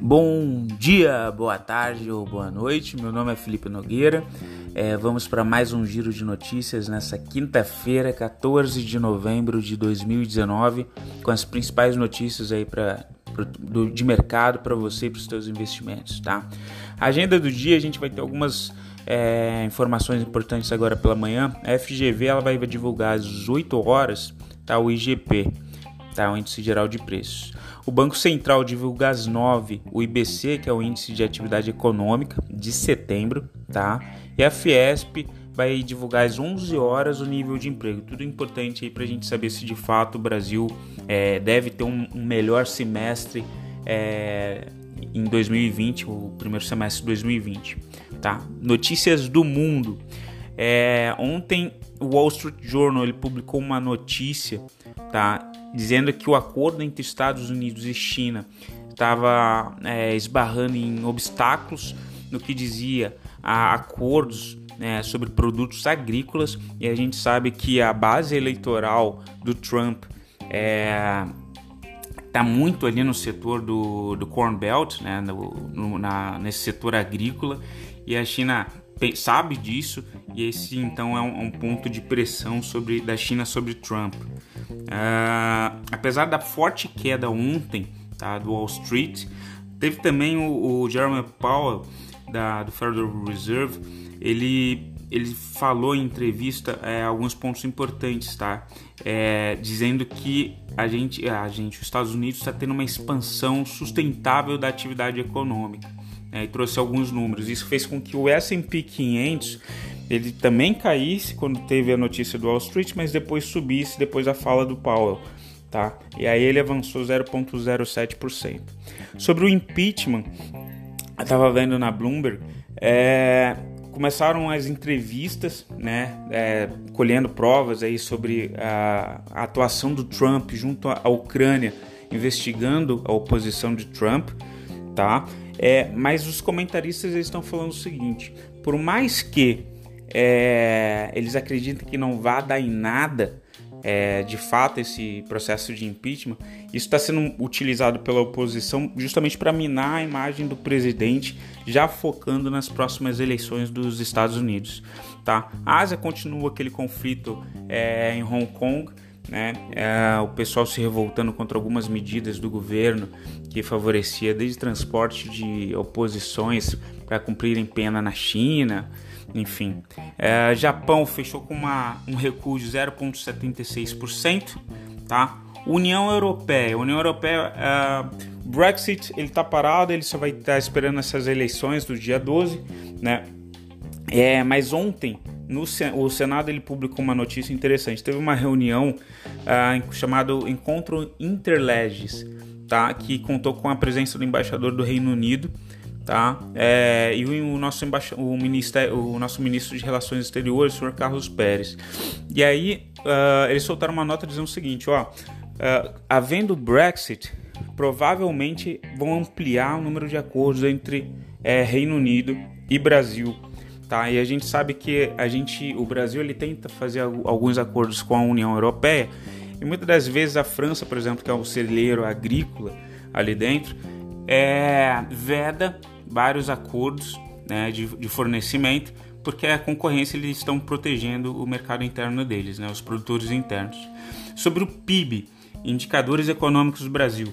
Bom dia, boa tarde ou boa noite. Meu nome é Felipe Nogueira. É, vamos para mais um giro de notícias nessa quinta-feira, 14 de novembro de 2019, com as principais notícias aí para de mercado para você e para os seus investimentos, tá? Agenda do dia a gente vai ter algumas é, informações importantes agora pela manhã. A FGV ela vai divulgar às 8 horas, tá? O IGP, tá? O Índice Geral de Preços. O Banco Central divulga às 9 o IBC, que é o Índice de Atividade Econômica, de setembro, tá? E a Fiesp vai divulgar às 11 horas o nível de emprego. Tudo importante aí para a gente saber se de fato o Brasil é, deve ter um, um melhor semestre é, em 2020, o primeiro semestre de 2020. Tá? Notícias do mundo. É, ontem o Wall Street Journal ele publicou uma notícia tá, dizendo que o acordo entre Estados Unidos e China estava é, esbarrando em obstáculos no que dizia a acordos né, sobre produtos agrícolas. E a gente sabe que a base eleitoral do Trump é, está muito ali no setor do, do Corn Belt, né, no, no, na, nesse setor agrícola, e a China sabe disso e esse então é um, um ponto de pressão sobre, da China sobre Trump. Uh, apesar da forte queda ontem tá, do Wall Street, teve também o, o Jeremy Powell da, do Federal Reserve, ele, ele falou em entrevista é, alguns pontos importantes, tá? É, dizendo que a gente, a gente, os Estados Unidos está tendo uma expansão sustentável da atividade econômica. Né? E trouxe alguns números. Isso fez com que o S&P 500 ele também caísse quando teve a notícia do Wall Street, mas depois subisse depois da fala do Powell. Tá? E aí ele avançou 0,07%. Sobre o impeachment, eu estava vendo na Bloomberg, é, começaram as entrevistas, né, é, colhendo provas aí sobre a, a, atuação do Trump junto à Ucrânia, investigando a oposição de Trump, tá? É, mas os comentaristas estão falando o seguinte: por mais que é, eles acreditem que não vá dar em nada, é, de fato esse processo de impeachment, isso está sendo utilizado pela oposição justamente para minar a imagem do presidente, já focando nas próximas eleições dos Estados Unidos. Tá? A Ásia continua aquele conflito é, em Hong Kong. Né? É, o pessoal se revoltando contra algumas medidas do governo que favorecia desde transporte de oposições para cumprirem pena na China, enfim, é, Japão fechou com uma, um recuo de 0,76%, tá? União Europeia, União Europeia, é, Brexit, ele tá parado, ele só vai estar tá esperando essas eleições do dia 12, né? É, mas ontem no, o Senado ele publicou uma notícia interessante. Teve uma reunião uh, chamado Encontro Interleges, tá? Que contou com a presença do embaixador do Reino Unido tá? É, e o nosso o, ministério, o nosso ministro de Relações Exteriores, o senhor Carlos Pérez. E aí uh, eles soltaram uma nota dizendo o seguinte, ó, uh, havendo Brexit, provavelmente vão ampliar o número de acordos entre é, Reino Unido e Brasil. Tá? E a gente sabe que a gente, o Brasil ele tenta fazer alguns acordos com a União Europeia e muitas das vezes a França, por exemplo, que é um celeiro agrícola ali dentro, é, veda vários acordos né, de, de, fornecimento, porque a concorrência eles estão protegendo o mercado interno deles, né, os produtores internos. Sobre o PIB, indicadores econômicos do Brasil,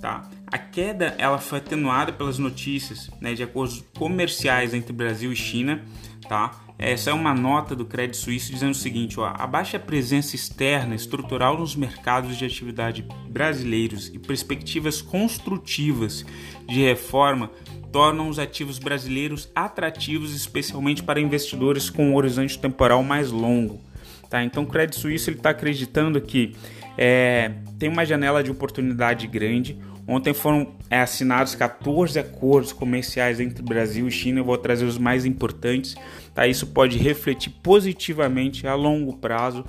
tá? A queda ela foi atenuada pelas notícias né, de acordos comerciais entre Brasil e China, tá? Essa é uma nota do Credit Suisse dizendo o seguinte: ó, a baixa presença externa estrutural nos mercados de atividade brasileiros e perspectivas construtivas de reforma tornam os ativos brasileiros atrativos, especialmente para investidores com um horizonte temporal mais longo. Tá? Então, o Credit Suisse está acreditando que é, tem uma janela de oportunidade grande. Ontem foram é, assinados 14 acordos comerciais entre Brasil e China. Eu vou trazer os mais importantes. Tá? Isso pode refletir positivamente a longo prazo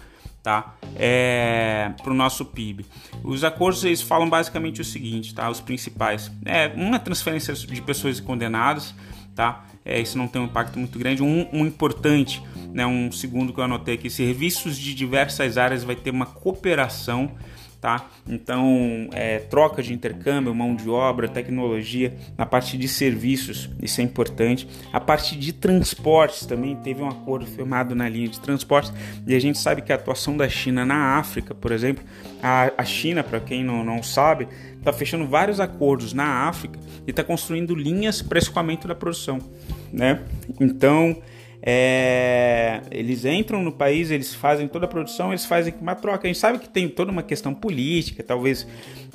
tá? É, para o nosso PIB. Os acordos eles falam basicamente o seguinte, tá? Os principais. É uma transferência de pessoas condenadas, tá? É, isso não tem um impacto muito grande. Um, um, importante, né? Um segundo que eu anotei aqui, serviços de diversas áreas vai ter uma cooperação tá? Então, é, troca de intercâmbio, mão de obra, tecnologia, na parte de serviços, isso é importante. A parte de transportes também teve um acordo firmado na linha de transportes e a gente sabe que a atuação da China na África, por exemplo, a, a China, para quem não, não sabe, está fechando vários acordos na África e está construindo linhas para escoamento da produção, né? Então, é, eles entram no país, eles fazem toda a produção, eles fazem uma troca. A gente sabe que tem toda uma questão política, talvez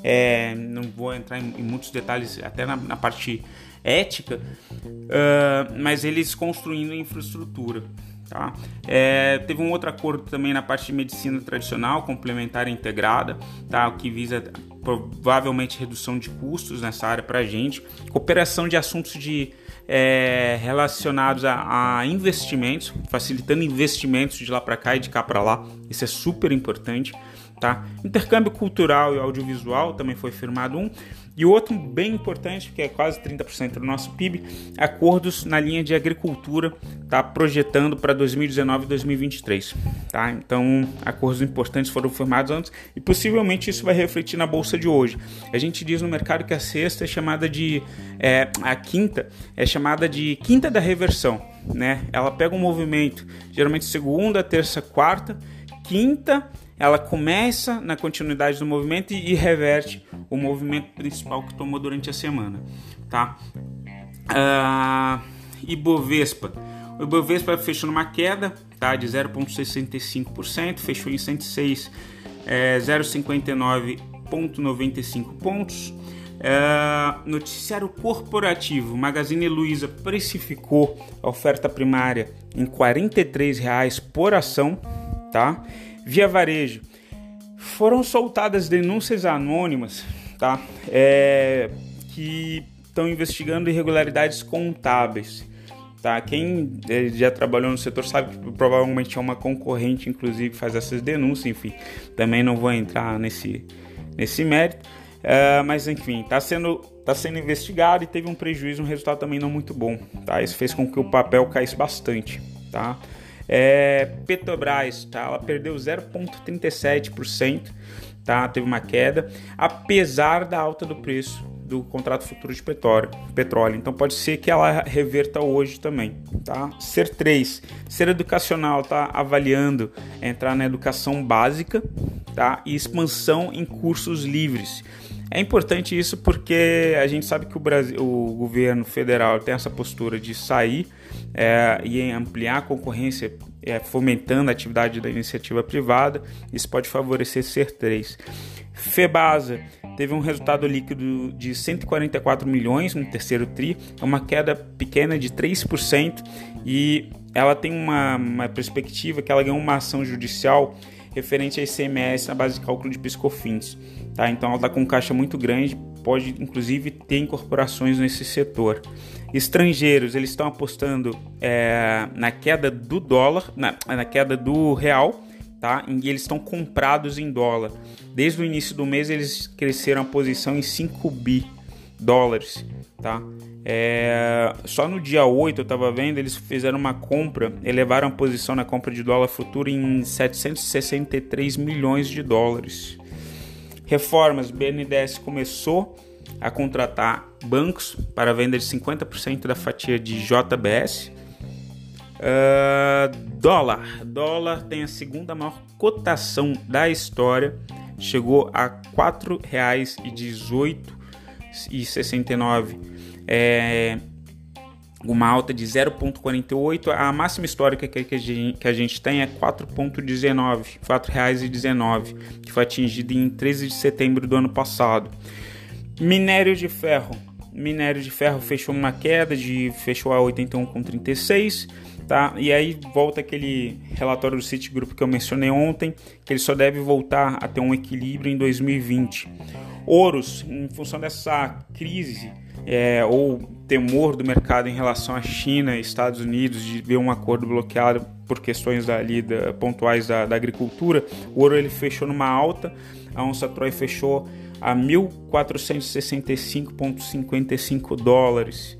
é, não vou entrar em, em, muitos detalhes, até na, na parte ética, uh, mas eles construindo infraestrutura. Tá? É, teve um outro acordo também na parte de medicina tradicional, complementar e integrada, tá? o que visa provavelmente redução de custos nessa área para a gente, cooperação de assuntos de é, relacionados a, a, investimentos, facilitando investimentos de lá para cá e de cá para lá. Isso é super importante. Tá? Intercâmbio cultural e audiovisual também foi firmado um. E outro bem importante, que é quase 30% do nosso PIB, acordos na linha de agricultura, tá projetando para 2019 e 2023, tá? Então, acordos importantes foram firmados antes e possivelmente isso vai refletir na bolsa de hoje. A gente diz no mercado que a sexta é chamada de é, a quinta é chamada de quinta da reversão, né? Ela pega um movimento, geralmente segunda, terça, quarta, quinta ela começa na continuidade do movimento e, e reverte o movimento principal que tomou durante a semana, tá? Uh, Ibovespa. O Ibovespa fechou numa queda, tá? De 0,65%, fechou em 106, é, 0,59,95 pontos. Uh, noticiário corporativo: Magazine Luiza precificou a oferta primária em R$ 43,00 por ação, tá? Via Varejo. Foram soltadas denúncias anônimas, tá? É, que estão investigando irregularidades contábeis. Tá? Quem é, já trabalhou no setor sabe que provavelmente é uma concorrente, inclusive, que faz essas denúncias. Enfim, também não vou entrar nesse, nesse mérito. Uh, mas enfim, está sendo, tá sendo investigado e teve um prejuízo, um resultado também não muito bom. Tá? Isso fez com que o papel caísse bastante. Tá? É, Petrobras, tá? Ela perdeu 0,37%, tá? Teve uma queda, apesar da alta do preço do contrato futuro de petróleo. Então pode ser que ela reverta hoje também, tá? Ser 3, ser educacional tá avaliando entrar na educação básica, tá? E expansão em cursos livres. É importante isso porque a gente sabe que o, Brasil, o governo federal tem essa postura de sair é, e ampliar a concorrência, é, fomentando a atividade da iniciativa privada. Isso pode favorecer ser 3. Febasa teve um resultado líquido de 144 milhões no terceiro TRI, é uma queda pequena de 3% e ela tem uma, uma perspectiva que ela ganhou uma ação judicial referente a ICMS na base de cálculo de piscofins. Tá? Então ela está com caixa muito grande, pode inclusive ter incorporações nesse setor. Estrangeiros, eles estão apostando é, na queda do dólar, na, na queda do real, tá? E eles estão comprados em dólar. Desde o início do mês eles cresceram a posição em 5 bi dólares, tá? É, só no dia 8 eu estava vendo, eles fizeram uma compra, elevaram a posição na compra de dólar futuro em 763 milhões de dólares. Reformas: BNDES começou a contratar bancos para venda de 50% da fatia de JBS. Uh, dólar: dólar tem a segunda maior cotação da história, chegou a R$ 4,18,69. É, uma alta de 0,48. A máxima histórica que a gente tem é 4,19, R$ 4,19, que foi atingida em 13 de setembro do ano passado. Minério de ferro. Minério de ferro fechou uma queda de fechou a 81,36, tá? E aí volta aquele relatório do Citigroup que eu mencionei ontem, que ele só deve voltar a ter um equilíbrio em 2020. Ouros, em função dessa crise é, ou temor do mercado em relação à China e Estados Unidos de ver um acordo bloqueado por questões ali da, pontuais da, da, agricultura, o ouro ele fechou numa alta, a onça Troy fechou a 1.465,55 dólares.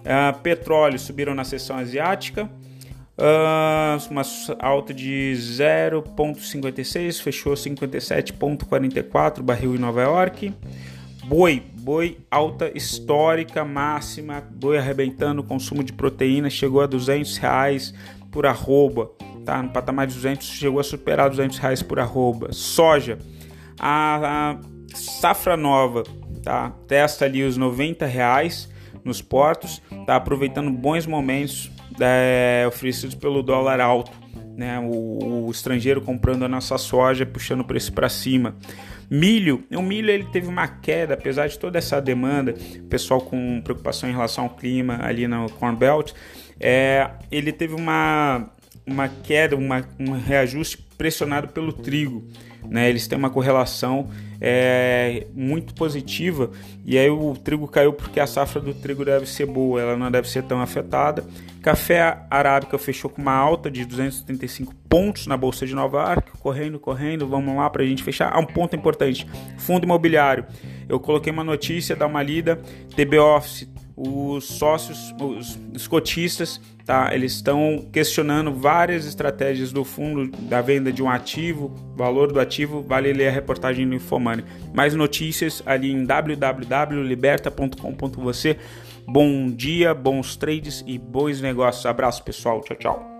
Uh, petróleo subiram na sessão asiática, Uh, uma alta de 0,56, fechou 57,44 barril em Nova York. Boi, boi alta histórica máxima, boi arrebentando, consumo de proteína chegou a 200 reais por arroba, tá? No patamar de 200 chegou a superar 200 reais por arroba. Soja, a, a safra nova, tá? Testa ali os 90 reais nos portos, tá? Aproveitando bons momentos é, oferecidos pelo dólar alto, né? O, o, estrangeiro comprando a nossa soja, puxando o preço para cima. Milho, o milho ele teve uma queda, apesar de toda essa demanda, pessoal com preocupação em relação ao clima ali no Corn Belt, é, ele teve uma, uma queda, uma, um reajuste pressionado pelo trigo. Né? Eles têm uma correlação é, muito positiva e aí o trigo caiu porque a safra do trigo deve ser boa, ela não deve ser tão afetada. Café arábica fechou com uma alta de 275 pontos na bolsa de Nova York, correndo, correndo, vamos lá para a gente fechar. Ah, um ponto importante: fundo imobiliário. Eu coloquei uma notícia, dá uma lida, TB Office os sócios, os, os cotistas, tá? Eles estão questionando várias estratégias do fundo da venda de um ativo, valor do ativo, vale ler a reportagem no Infomani. Mais notícias ali em www.liberta.com.você. Bom dia, bons trades e bons negócios. Abraço, pessoal. Tchau, tchau.